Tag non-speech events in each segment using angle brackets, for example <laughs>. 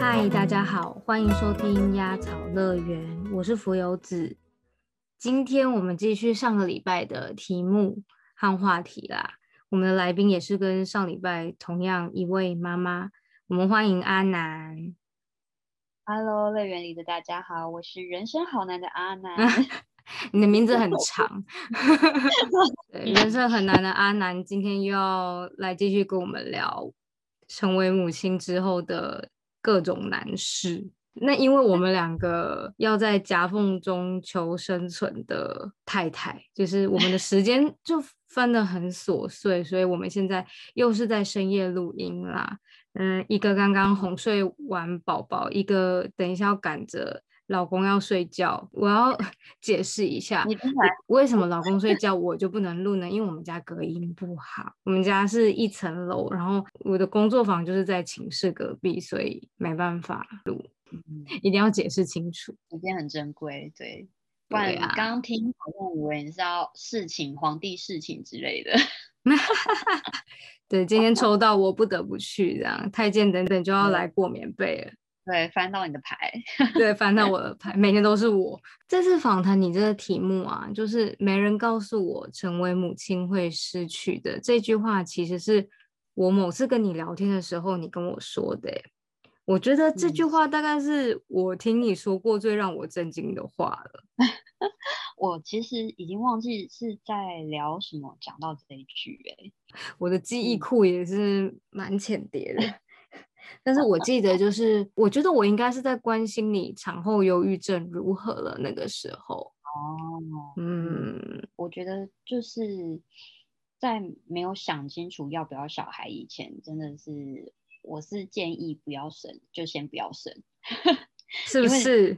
嗨，大家好，欢迎收听鸭草乐园，我是浮游子。今天我们继续上个礼拜的题目和话题啦。我们的来宾也是跟上礼拜同样一位妈妈，我们欢迎阿南。Hello，乐园里的大家好，我是人生好难的阿南。<laughs> 你的名字很 <laughs> 长，<laughs> 对，人生很难的阿南，今天又要来继续跟我们聊成为母亲之后的各种难事。那因为我们两个要在夹缝中求生存的太太，就是我们的时间 <laughs> 就分得很琐碎，所以我们现在又是在深夜录音啦。嗯，一个刚刚哄睡完宝宝，一个等一下要赶着老公要睡觉。我要 <laughs> 解释一下，为什么老公睡觉我就不能录呢？因为我们家隔音不好，我们家是一层楼，然后我的工作房就是在寝室隔壁，所以没办法录，嗯一定要解释清楚。时间很珍贵，对，不然刚刚听好像以为你是要侍寝皇帝侍寝之类的。<laughs> 对，今天抽到我不得不去，这样太监等等就要来过棉被了。对，翻到你的牌，<laughs> 对，翻到我的牌，每天都是我。这次访谈你这个题目啊，就是没人告诉我成为母亲会失去的这句话，其实是我某次跟你聊天的时候你跟我说的欸。我觉得这句嗯话大概是我听你说过最让我震惊的话了。<laughs> 我其实已经忘记是在聊什么，讲到这一句、欸，我的记忆嗯库也是蛮浅碟的，但是我记得就是，我觉得我应该是在关心你产后忧郁症如何了那个时候。哦，嗯，我觉得就是在没有想清楚要不要小孩以前，真的是我是建议不要生，就先不要生。<laughs> 是不是？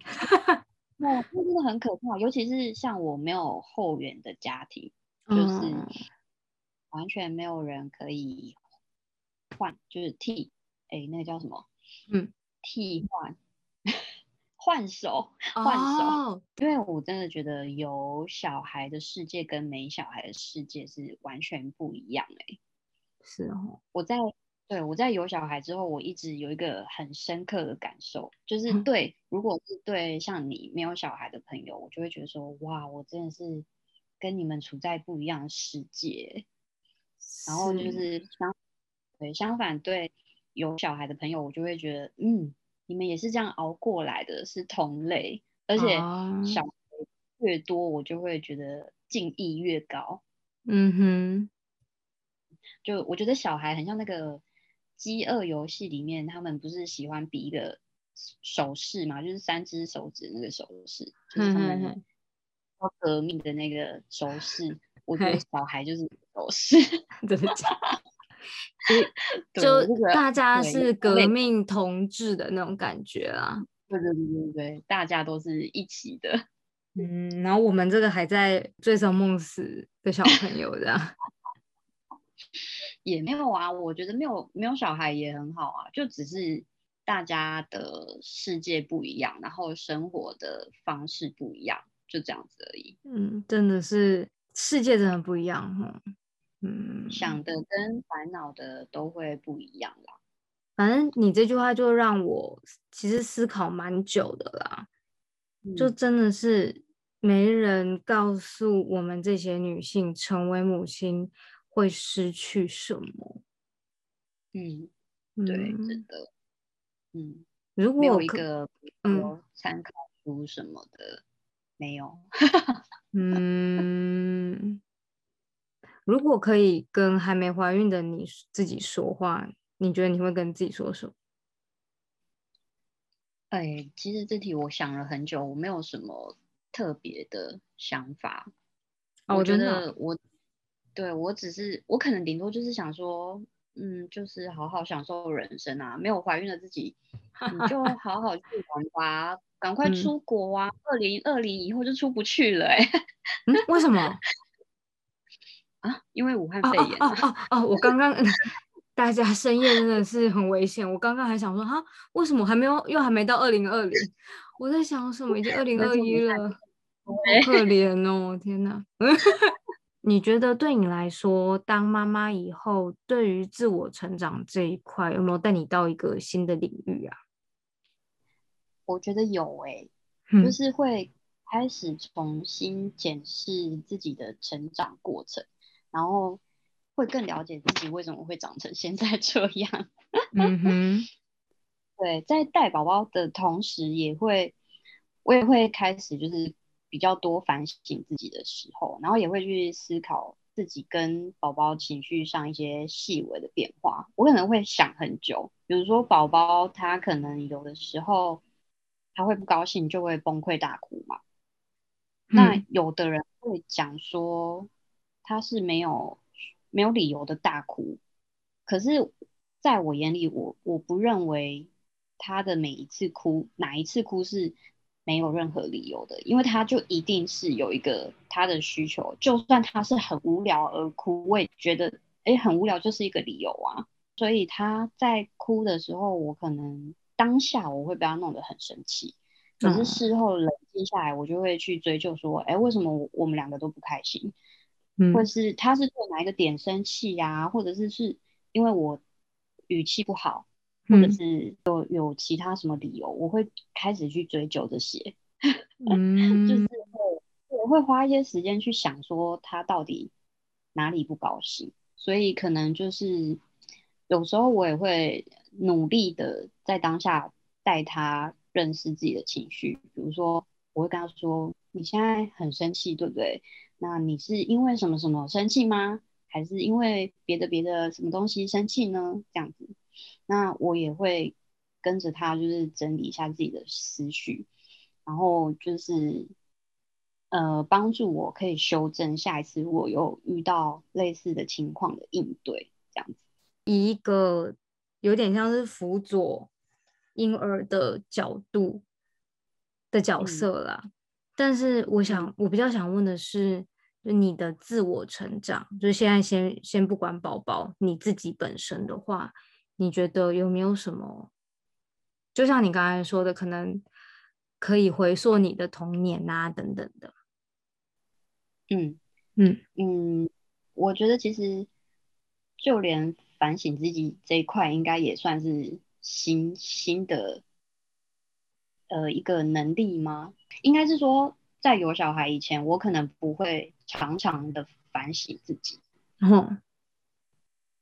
<laughs> 那那真的很可怕，尤其是像我没有后援的家庭，就是嗯完全没有人可以换，就是替，哎，那个叫什么？嗯，替换，<laughs> 换手，换手。哦，因为我真的觉得有小孩的世界跟没小孩的世界是完全不一样哎、是哦，我在对我在有小孩之后，我一直有一个很深刻的感受，就是嗯对，如果是对像你没有小孩的朋友，我就会觉得说，哇，我真的是跟你们处在不一样的世界。然后就是相对相反，对有小孩的朋友，我就会觉得，嗯，你们也是这样熬过来的，是同类，而且哦小孩越多，我就会觉得敬意越高。嗯哼就我觉得小孩很像那个饥饿游戏里面，他们不是喜欢比一个手势嘛，就是三只手指那个手势，就是他们要革命的那个手势。我觉得小孩就是手势，<laughs> 真的假的？对 <laughs> 就大家是革命同志的那种感觉啦。对对对对对，大家都是一起的。<laughs> 嗯，然后我们这个还在醉生梦死的小朋友这样。<laughs> 也没有啊，我觉得没有没有小孩也很好啊，就只是大家的世界不一样，然后生活的方式不一样，就这样子而已。嗯，真的是世界真的不一样哈。嗯，想的跟烦恼的都会不一样啦。反正你这句话就让我其实思考蛮久的啦。就嗯真的是没人告诉我们这些女性成为母亲会失去什么。嗯，对，嗯真的，嗯，如果有一个嗯参考书什么的，没有。<laughs> 嗯，如果可以跟还没怀孕的你自己说话，你觉得你会跟自己说什么？哎，其实这题我想了很久，我没有什么特别的想法。我觉得我，对我只是我可能顶多就是想说，嗯，就是好好享受人生啊。没有怀孕的自己，你就好好去玩吧，赶快嗯出国啊！二零二零以后就出不去了、欸，<laughs> 嗯，为什么？啊，因为武汉哦肺炎哦哦哦哦！<laughs> 我刚刚大家深夜真的是很危险。我刚刚还想说，哈，为什么还没有又还没到二零二零？我在想什么？已经二零 <laughs> 二一了，好可怜哦！天哪！<laughs> 你觉得对你来说，当妈妈以后，对于自我成长这一块，有没有带你到一个新的领域啊？我觉得有诶，就是会开始重新检视自己的成长过程，然后会更了解自己为什么会长成现在这样。<laughs> 嗯哼，对，在带宝宝的同时，也会我也会开始就是比较多反省自己的时候，然后也会去思考自己跟宝宝情绪上一些细微的变化。我可能会想很久，比如说宝宝他可能有的时候。他会不高兴，就会崩溃大哭嘛。那有的人会讲说，他是没有没有理由的大哭。可是，在我眼里，我我不认为他的每一次哭，哪一次哭是没有任何理由的，因为他就一定是有一个他的需求。就算他是很无聊而哭，我也觉得，哎，很无聊就是一个理由啊。所以他在哭的时候，我可能。当下我会被他弄得很生气，可是事后冷静下来，我就会去追究说，哎，为什么我们两个都不开心？嗯，或是他是对哪一个点生气呀？或者是是因为我语气不好，或者是有有其他什么理由？我会开始去追究这些，<laughs> 嗯，就是会我会花一些时间去想说他到底哪里不高兴，所以可能就是有时候我也会。努力的在当下带他认识自己的情绪，比如说我会跟他说：“你现在很生气，对不对？那你是因为什么什么生气吗？还是因为别的别的什么东西生气呢？”这样子，那我也会跟着他，就是整理一下自己的思绪，然后就是呃帮助我可以修正下一次我有遇到类似的情况的应对，这样子以一个。有点像是辅佐婴儿的角度的角色啦，但是我想，我比较想问的是，就你的自我成长，就是现在先先不管宝宝，你自己本身的话，你觉得有没有什么？就像你刚才说的，可能可以回溯你的童年啊，等等的。嗯嗯嗯，我觉得其实就连。反省自己这一块，应该也算是新新的呃一个能力吗？应该是说，在有小孩以前，我可能不会常常的反省自己。<laughs> 嗯，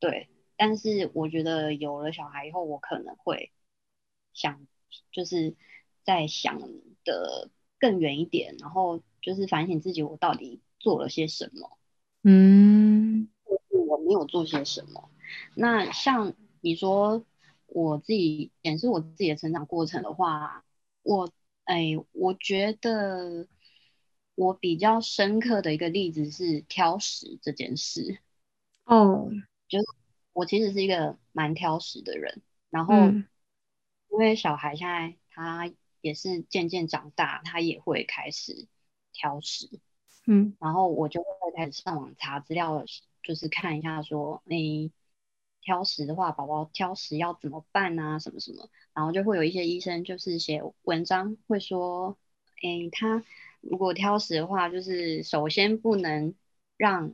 对。但是我觉得有了小孩以后，我可能会想，就是在想的更远一点，然后就是反省自己，我到底做了些什么？嗯，或是我没有做些什么？那像你说我自己显示我自己的成长过程的话，我哎，我觉得我比较深刻的一个例子是挑食这件事。哦，就是我其实是一个蛮挑食的人，然后因为小孩现在他也是渐渐长大，他也会开始挑食。嗯，然后我就会开始上网查资料，就是看一下说，哎。挑食的话，宝宝挑食要怎么办啊？什么什么，然后就会有一些医生就是写文章会说，哎，他如果挑食的话，就是首先不能让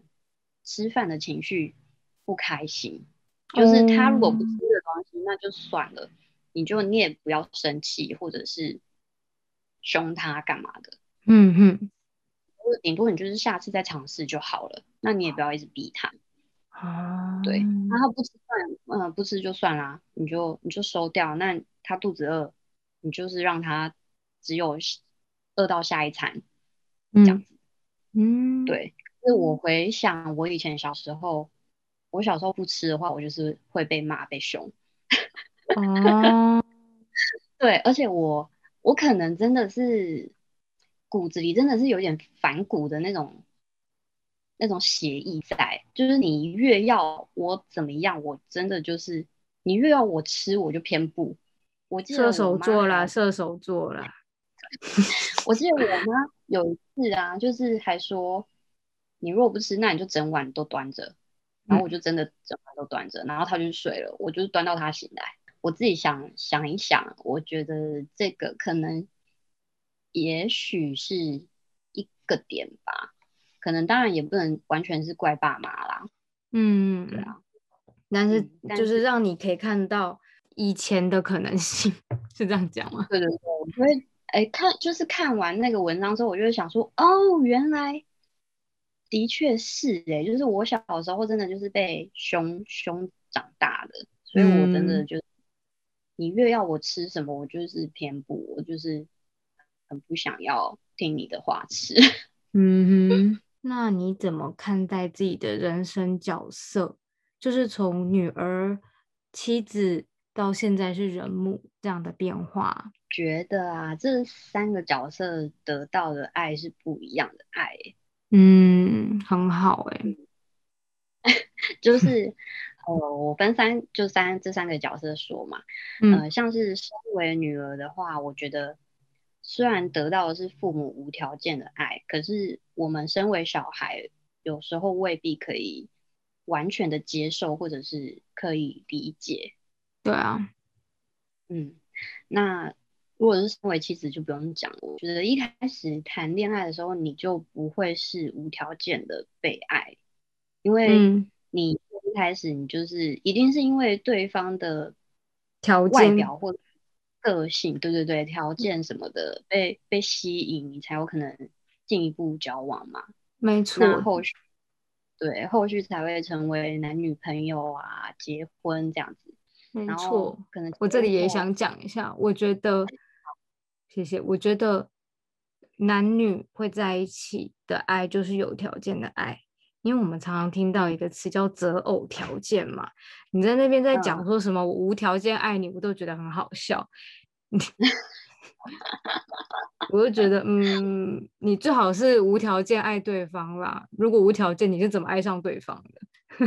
吃饭的情绪不开心，就是他如果不吃的东西，那就算了，你就你也不要生气或者是凶他干嘛的，嗯哼，顶多你就是下次再尝试就好了，那你也不要一直逼他。啊，对，那他不吃饭，嗯，不吃就算啦，你就你就收掉。那他肚子饿，你就是让他只有饿到下一餐，这样子。嗯，对。是我回想我以前小时候，我小时候不吃的话，我就是会被骂被凶。哦，<laughs> 对，而且我我可能真的是骨子里真的是有点反骨的那种。那种协议在，就是你越要我怎么样，我真的就是你越要我吃，我就偏不。我记得射手座啦，射手座啦。<laughs> 我记得我妈有一次啊，就是还说，你如果不吃，那你就整碗都端着。然后我就真的整晚都端着，然后他就睡了，我就端到他醒来。我自己想想一想，我觉得这个可能也许是一个点吧。可能当然也不能完全是怪爸妈啦。嗯，对啊，但是就是让你可以看到以前的可能性，是这样讲吗？对对对，我就会哎看，就是看完那个文章之后，我就会想说，哦，原来的确是哎，就是我小时候真的就是被凶凶长大的，所以我真的嗯就，你越要我吃什么，我就是偏不，我就是很不想要听你的话吃。<laughs> 嗯哼，<laughs> 那你怎么看待自己的人生角色？就是从女儿、妻子到现在是人母这样的变化。觉得啊，这三个角色得到的爱是不一样的爱欸，嗯，很好哎、<laughs> 就是呃，我分三就三这三个角色说嘛，嗯呃，像是身为女儿的话，我觉得虽然得到的是父母无条件的爱，可是我们身为小孩，有时候未必可以完全的接受，或者是可以理解。对啊，嗯，那如果是身为妻子就不用讲了，我觉得一开始谈恋爱的时候，你就不会是无条件的被爱，因为嗯，你一开始你就是一定是因为对方的条件外表或个性，对对对，条件什么的被被吸引，你才有可能进一步交往嘛。没那错，后续对后续才会成为男女朋友啊，结婚这样子。没错。可能我这里也想讲一下，我觉得，谢谢。我觉得男女会在一起的爱就是有条件的爱，因为我们常常听到一个词叫择偶条件嘛。你在那边在讲嗯说什么我无条件爱你，我都觉得很好笑。<laughs> 我就觉得，嗯，你最好是无条件爱对方啦。如果无条件，你是怎么爱上对方的？<laughs>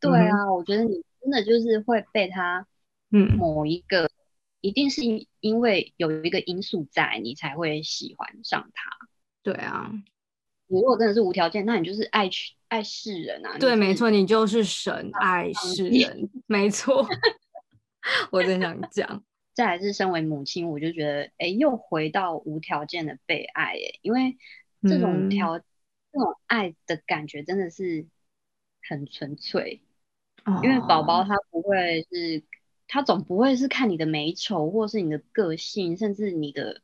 对啊，我觉得你真的就是会被他嗯，某一个，一定是因因为有一个因素在，你才会喜欢上他。对啊，你如果真的是无条件，那你就是爱去爱世人啊。对，没是错，你就是神爱世人，没错。<laughs> 我真想讲，<laughs> 再来是身为母亲，我就觉得，哎，又回到无条件的被爱，哎，因为这种嗯条、这种爱的感觉真的是很纯粹，因为宝宝哦他不会是，他总不会是看你的美丑，或是你的个性，甚至你的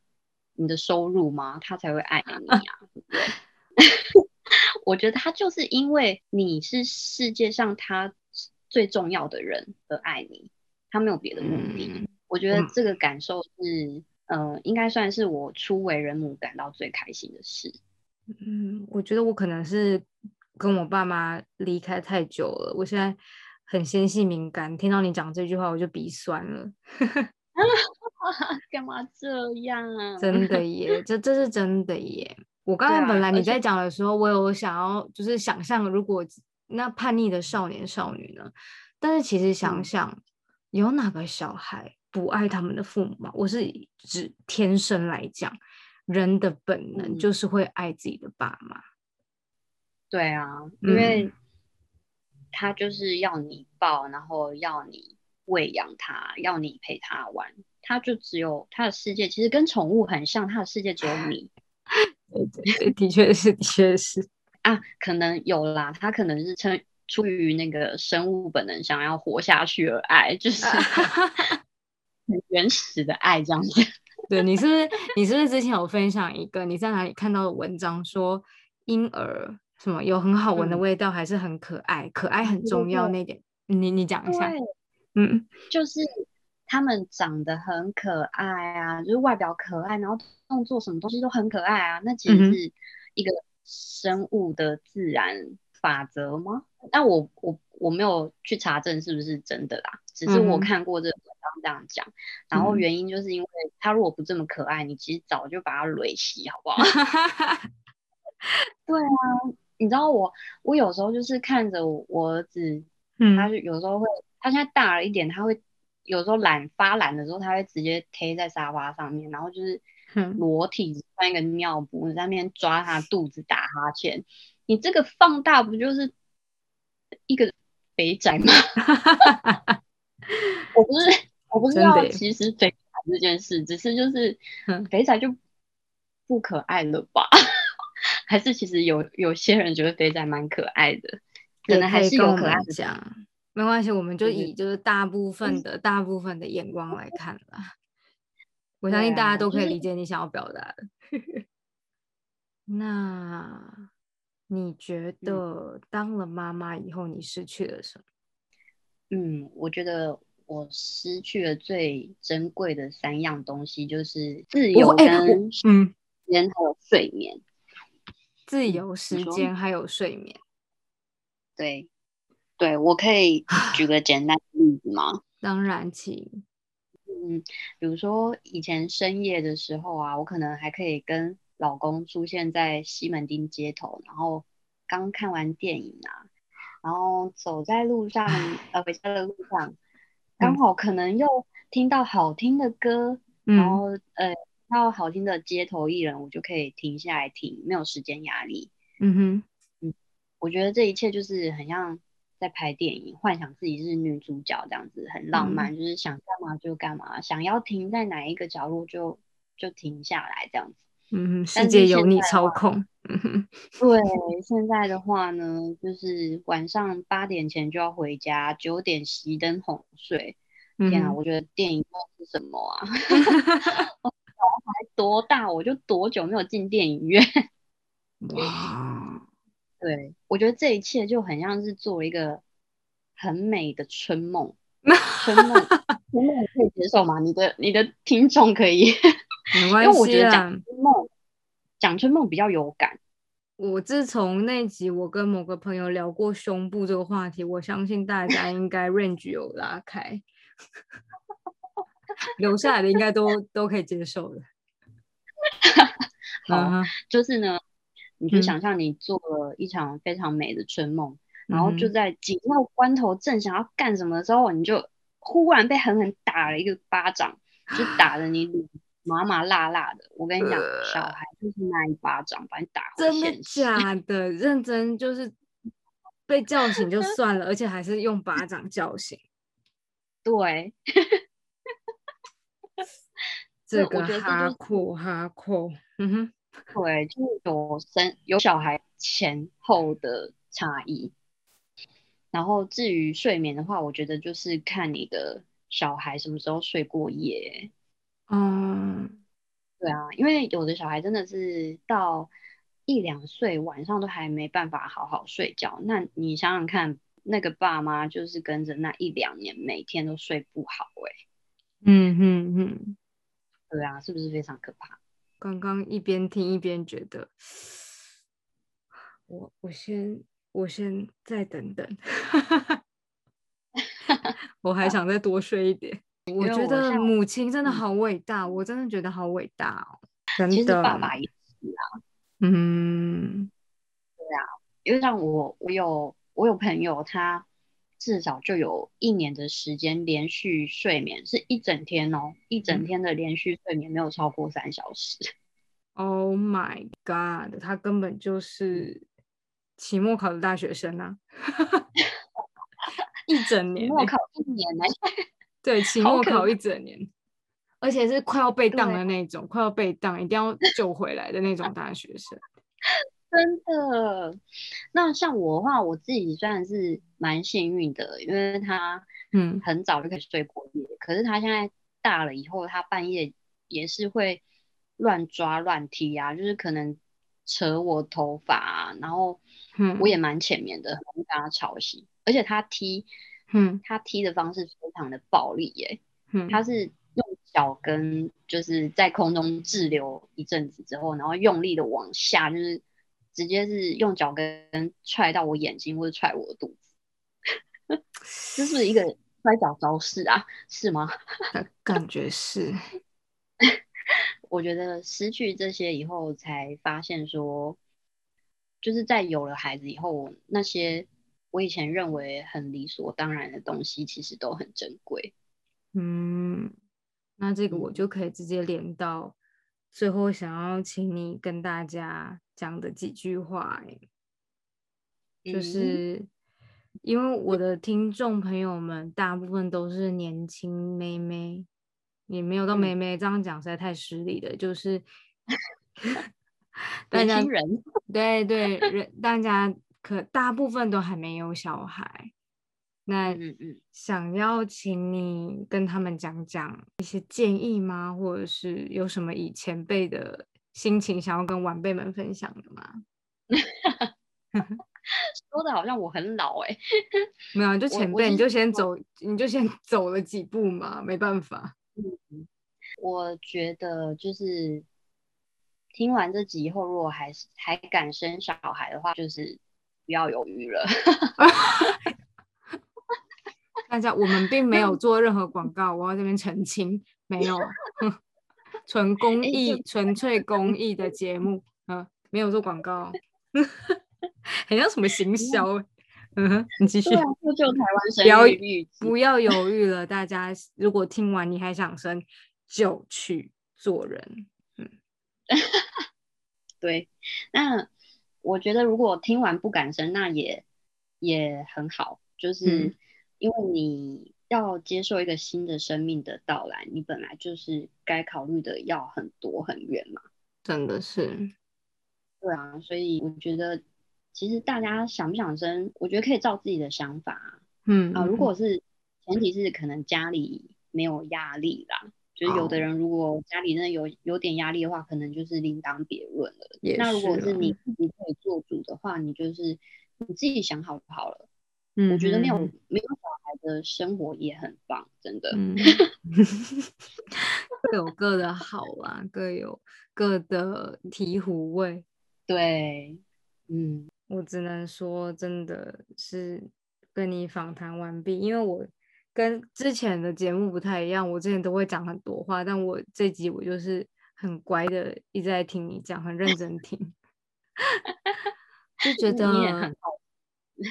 你的收入吗？他才会爱你啊，对不对？<laughs> 我觉得他就是因为你是世界上他最重要的人而爱你，他没有别的目的。嗯我觉得嗯这个感受是，呃，应该算是我初为人母感到最开心的事。嗯，我觉得我可能是跟我爸妈离开太久了，我现在很纤细敏感，听到你讲这句话我就鼻酸了 <laughs> <laughs> 干嘛这样啊？真的 <laughs> 耶，这这是真的耶。我刚对才本来你在讲的时候，我有想要就是想象，如果那叛逆的少年少女呢？但是其实想嗯想，有哪个小孩不爱他们的父母吗？我是指天生来讲，人的本能嗯就是会爱自己的爸妈。对啊，因为嗯他就是要你抱，然后要你喂养他，要你陪他玩，他就只有他的世界，其实跟宠物很像，他的世界只有你对对 <laughs> 对，的确是，的确是。啊。可能有啦，他可能是出出于那个生物本能想要活下去而爱，就是 <laughs> 很原始的爱这样子。<laughs> 对你是不是你是不是之前有分享一个你在哪里看到的文章说婴儿什么有很好闻的嗯味道，还是很可爱，可爱很重要那点，你你讲一下。对，嗯就是他们长得很可爱啊，就是外表可爱，然后动作什么东西都很可爱啊。那其实是一个生物的自然法则吗？但我我我没有去查证是不是真的啦，只是我看过这个文章这样讲。然后嗯原因就是因为他如果不这么可爱，你其实早就把他累死，好不好？<laughs> 对啊，你知道我我有时候就是看着我我儿子。他嗯就有时候会，他现在大了一点，他会有时候懒发懒的时候，他会直接贴在沙发上面，然后就是嗯裸体穿一个尿布，你在那边抓他肚子打哈欠。你这个放大不就是一个肥宅吗？<laughs> 我不是我不是要真的耶歧视肥宅这件事，只是就是嗯肥宅就不可爱了吧？还是其实有有些人觉得肥仔蛮可爱的，可能还是有可爱的。讲没关系，我们就以就是大部分的大部分的眼光来看啦。我相信大家都可以理解你想要表达的。<laughs> 那你觉得当了妈妈以后，你失去了什么？嗯，我觉得我失去了最珍贵的三样东西，就是自由跟嗯，间还有睡眠。自由时间还有睡眠。对，对我可以举个简单的例子吗？<laughs> 当然，请。嗯，比如说以前深夜的时候啊，我可能还可以跟老公出现在西门町街头，然后刚看完电影啊，然后走在路上，呃，回家的路上，刚好可能又听到好听的歌，然后呃，听到好听的街头艺人，我就可以停下来听，没有时间压力。嗯哼，嗯，我觉得这一切就是很像。在拍电影，幻想自己是女主角，这样子很浪漫，就是想干嘛就干嘛，想要停在哪一个角落就就停下来，这样子。嗯，世界由你操控。对，现在的话呢，就是晚上八点前就要回家，九点熄灯哄睡。天啊，我觉得电影梦是什么啊？<laughs> 小孩多大，我就多久没有进电影院？<laughs> 哇！对，我觉得这一切就很像是做一个很美的春梦。<laughs> 春梦，春梦可以接受吗？你的你的听众可以，没关系。因为我觉得讲春梦，讲春梦比较有感。我自从那集我跟某个朋友聊过胸部这个话题，我相信大家应该 range 有拉开，<laughs> 留下来的应该都都可以接受的。<laughs> 好，就是呢。你就想象你做了一场非常美的春梦，然后就在紧要关头正想要干什么的时候，你就忽然被狠狠打了一个巴掌，就打的你麻麻辣辣的。我跟你讲，小孩就是那一巴掌把你打真的假的？认真就是被叫醒就算了，而且还是用巴掌叫醒。<laughs> 对，这个哈酷哈酷，嗯哼。对，就是有生有小孩前后的差异。然后至于睡眠的话，我觉得就是看你的小孩什么时候睡过夜。嗯，对啊，因为有的小孩真的是到一两岁晚上都还没办法好好睡觉。那你想想看，那个爸妈就是跟着那一两年每天都睡不好，哎，嗯嗯嗯，对啊，是不是非常可怕？刚刚一边听一边觉得，我我先我先再等等，<laughs> 我还想再多睡一点。我觉得母亲真的好伟大，我真的觉得好伟大哦，真的。爸爸也是啊，嗯，对啊，因为像我，我有我有朋友，他至少就有一年的时间连续睡眠是一整天哦，一整天的连续睡眠没有超过三小时。<laughs> Oh my god！他根本就是期末考的大学生啊，<laughs> 一整年，期末考一年呢？<laughs> 对，期末考一整年，而且是快要被当的那种，快要被当，一定要救回来的那种大学生。真的？那像我的话，我自己算是蛮幸运的，因为他嗯很早就可以睡过夜，可是他现在大了以后，他半夜也是会。乱抓乱踢啊，就是可能扯我头发啊，然后我也蛮浅眠的，很容易被他吵醒。而且他踢，嗯，他踢的方式非常的暴力耶，嗯，他是用脚跟就是在空中滞留一阵子之后，然后用力的往下，就是直接是用脚跟踹到我眼睛或者踹我的肚子，这是一个摔跤招式啊，是吗？<laughs> 感觉是。我觉得失去这些以后，才发现说，就是在有了孩子以后，那些我以前认为很理所当然的东西，其实都很珍贵。嗯，那这个我就可以直接连到最后，想要请你跟大家讲的几句话。就是因为我的听众朋友们大部分都是年轻妹妹。也没有到妹妹这样讲实在太失礼了，就是 <laughs> 大家年轻人，<laughs> 对对人，大家可大部分都还没有小孩。那嗯嗯，想要请你跟他们讲讲一些建议吗？或者是有什么以前辈的心情想要跟晚辈们分享的吗？<laughs> 说的好像我很老哎、<laughs> 没有啊，就前辈，你就先走，你就先走了几步嘛，没办法。我觉得就是听完这集以后，如果还是还敢生小孩的话，就是不要犹豫了。<laughs> 大家，我们并没有做任何广告，我要这边澄清，没有，纯公哎益、纯粹公益的节目，嗯，没有做广告，<laughs> 很像什么行销欸，嗯哼，你继续救救台湾不要生育率，不要犹豫了，大家如果听完你还想生，就去做人，嗯 <laughs> 对，那我觉得如果听完不敢生，那也也很好，就是嗯。因为你要接受一个新的生命的到来，你本来就是该考虑的要很多很远嘛。真的是，对啊，所以我觉得其实大家想不想生，我觉得可以照自己的想法啊。嗯啊，如嗯果是前提是可能家里没有压力啦，就是有的哦人如果家里真的有有点压力的话，可能就是另当别论了。那如果是你自己可以做主的话，你就是你自己想好就好了。嗯我觉得那种没有小孩的生活也很棒，真的。嗯，<laughs> <laughs> 各有各的好啦，各有各的醍醐味。对，嗯我只能说，真的是跟你访谈完毕，因为我跟之前的节目不太一样，我之前都会讲很多话，但我这集我就是很乖的一直在听你讲，很认真听，<laughs> 就觉得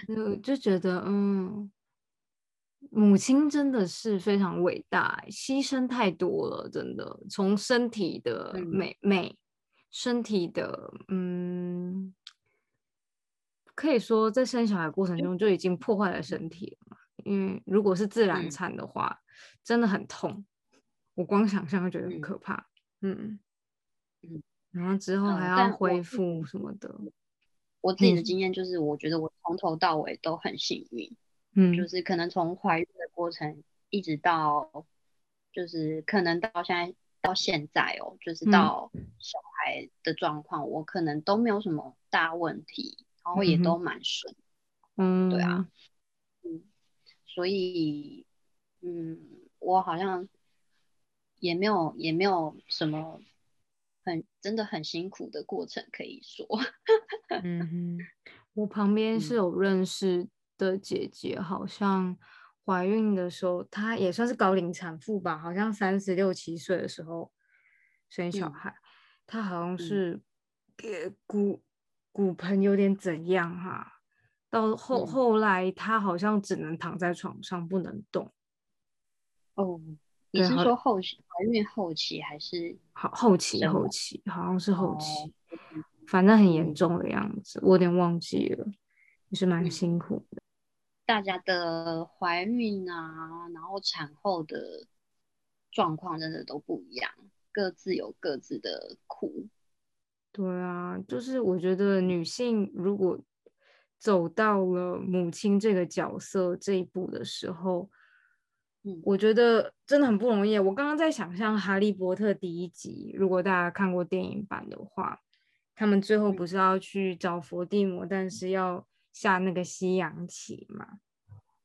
就就觉得，嗯，母亲真的是非常伟大，牺牲太多了，真的，从身体的嗯。美美，身体的，嗯，可以说在生小孩过程中就已经破坏了身体了嘛。因为如果是自然嗯。产的话，真的很痛，我光想象就觉得很嗯。可怕。嗯。嗯，然后之后嗯还要恢复什么的，我自己的嗯。经验就是，我觉得我从头到尾都很幸运。嗯。就是可能从怀孕的过程一直到，就是可能到现在到现在哦，就是嗯。到小孩的状况，我可能都没有什么大问题，然后也都蛮顺，嗯，对啊，嗯，所以嗯，我好像也没有也没有什么很真的很辛苦的过程可以说，<laughs> 嗯哼，我旁边是嗯。有认识的姐姐，好像怀孕的时候，她也算是高龄产妇吧，好像三十六七岁的时候生小嗯。孩，她好像嗯。是呃骨骨盆有点怎样哈、到后嗯。后来她好像只能躺在床上不能动，哦，你是说后期怀孕后期还是？好后期后期好像是后哦期，反正很严嗯重的样子，我有点忘记了，也是蛮嗯辛苦的。大家的怀孕啊，然后产后的状况真的都不一样，各自有各自的苦。对啊，就是我觉得女性如果走到了母亲这个角色这一步的时候，嗯我觉得真的很不容易。我刚刚在想象《哈利波特》第一集，如果大家看过电影版的话，他们最后不是要去找伏地魔，但是要下那个西洋棋嘛？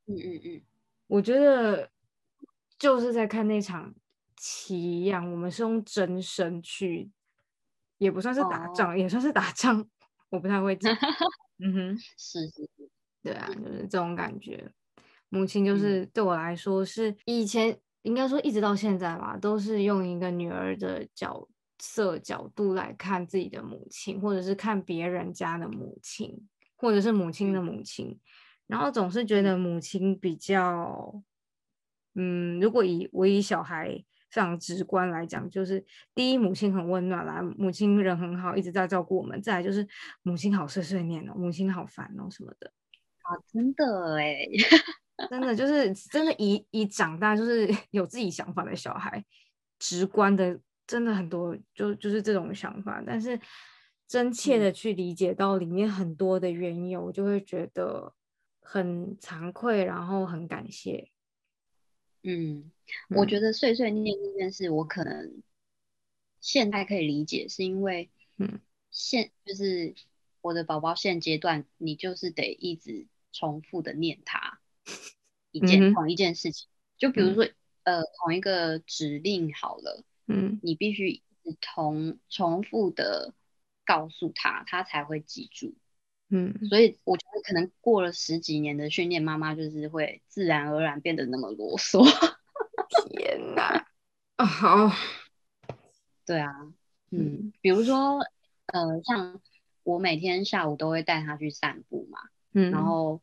嗯嗯嗯，我觉得就是在看那场棋一样，我们是用真身去，也不算是打仗，也算是打仗，我不太会讲。<laughs> 嗯哼，是是是，对啊，就是这种感觉。母亲嗯。就是对我来说是以前应该说一直到现在吧，都是用一个女儿的角色角度来看自己的母亲，或者是看别人家的母亲，或者是母亲的母亲，然后总是觉得母亲比较，嗯，如果以我以小孩非常直观来讲，就是第一，母亲很温暖啦，母亲人很好，一直在照顾我们；再来就是母亲好碎碎念哦，母亲好烦哦什么的。啊，真的哎，真的就是真的以以长大就是 <laughs> 有自己想法的小孩，直观的真的很多就就是这种想法，但是真切的去理解到里面很多的缘由，就会觉得很惭愧，然后很感谢。嗯，我觉得碎碎念这件事，我可能现在可以理解，是因为，嗯，现就是我的宝宝现阶段，你就是得一直重复的念他一件同一件事情，就比如说，呃，同一个指令好了，嗯，你必须同重复的告诉他，他才会记住。嗯，所以我觉得可能过了十几年的训练，妈妈就是会自然而然变得那么啰嗦。<laughs> 天哪！啊，好，对啊，嗯，比如说，呃，像我每天下午都会带他去散步嘛，嗯，然后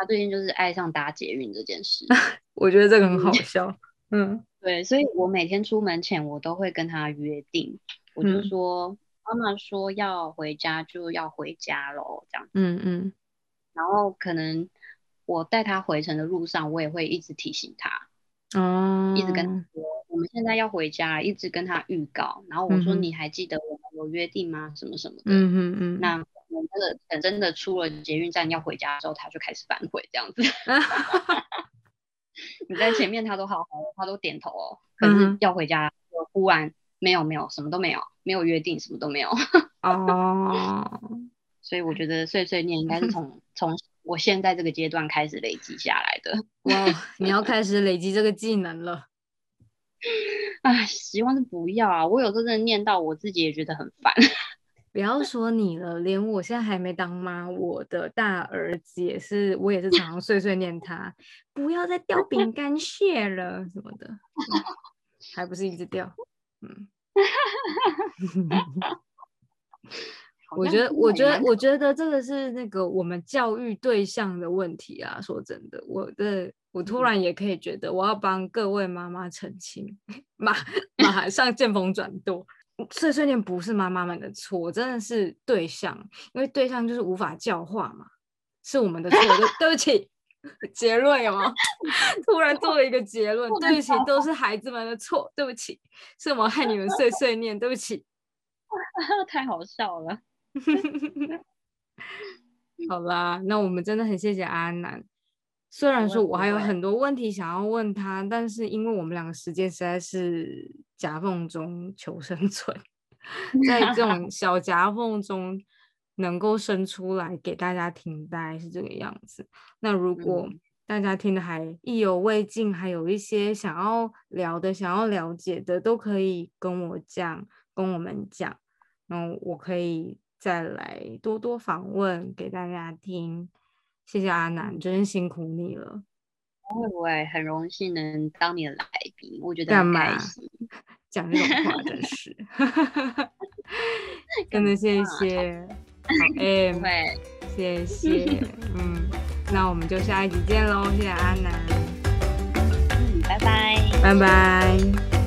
他最近就是爱上搭捷运这件事，<laughs> 我觉得这个很好笑。嗯，<laughs> 对，所以我每天出门前我都会跟他约定，我就说。妈妈说要回家就要回家喽，这样。嗯嗯。然后可能我带他回程的路上，我也会一直提醒他，哦，一直跟他说我们现在要回家，一直跟他预告。然后我说你还记得我们有约定吗？什么什么的。嗯嗯嗯。那真的等真的出了捷运站要回家的时候，他就开始反悔这样子。<laughs> 你在前面他都好好，他都点头哦，可是要回家，我忽然。没有没有什么都没有，没有约定，什么都没有。哦，所以我觉得碎碎念应该是从从我现在这个阶段开始累积下来的。哇，你要开始累积这个技能了。唉，希望是不要啊！我有时候真的念到我自己也觉得很烦。不要说你了，连我现在还没当妈，我的大儿子也是，我也是常常碎碎念他，不要再掉饼 <laughs> 干屑了什么的，还不是一直掉。嗯，<laughs> 我觉得，我觉得，我觉得这个是那个我们教育对象的问题啊。说真的，我的，我突然也可以觉得，我要帮各位妈妈澄清，<laughs> 马马上见风转舵，碎碎念不是妈妈们的错，真的是对象，因为对象就是无法教化嘛，是我们的错，对对不起。结论有吗？<laughs> 突然做了一个结论，对不起，都是孩子们的错，对不起，是我害你们碎碎念，对不起，<laughs> 太好笑了。好啦，那我们真的很谢谢阿南。虽然说我还有很多问题想要问他，但是因为我们两个时间实在是夹缝中求生存，<laughs> 在这种小夹缝中。能够生出来给大家听，大概是这个样子。那如果大家听的还意犹未尽，还有一些想要聊的、想要了解的，都可以跟我讲，跟我们讲。那我可以再来多多访问给大家听。谢谢阿南，真辛苦你了。不会不会，很荣幸能当你的来宾，我觉得很开心。<laughs> 讲这种话真是，<laughs> 真的谢谢。好，<laughs> 哎，谢谢，嗯，那我们就下一集见喽，谢谢阿南，嗯，拜拜，拜拜。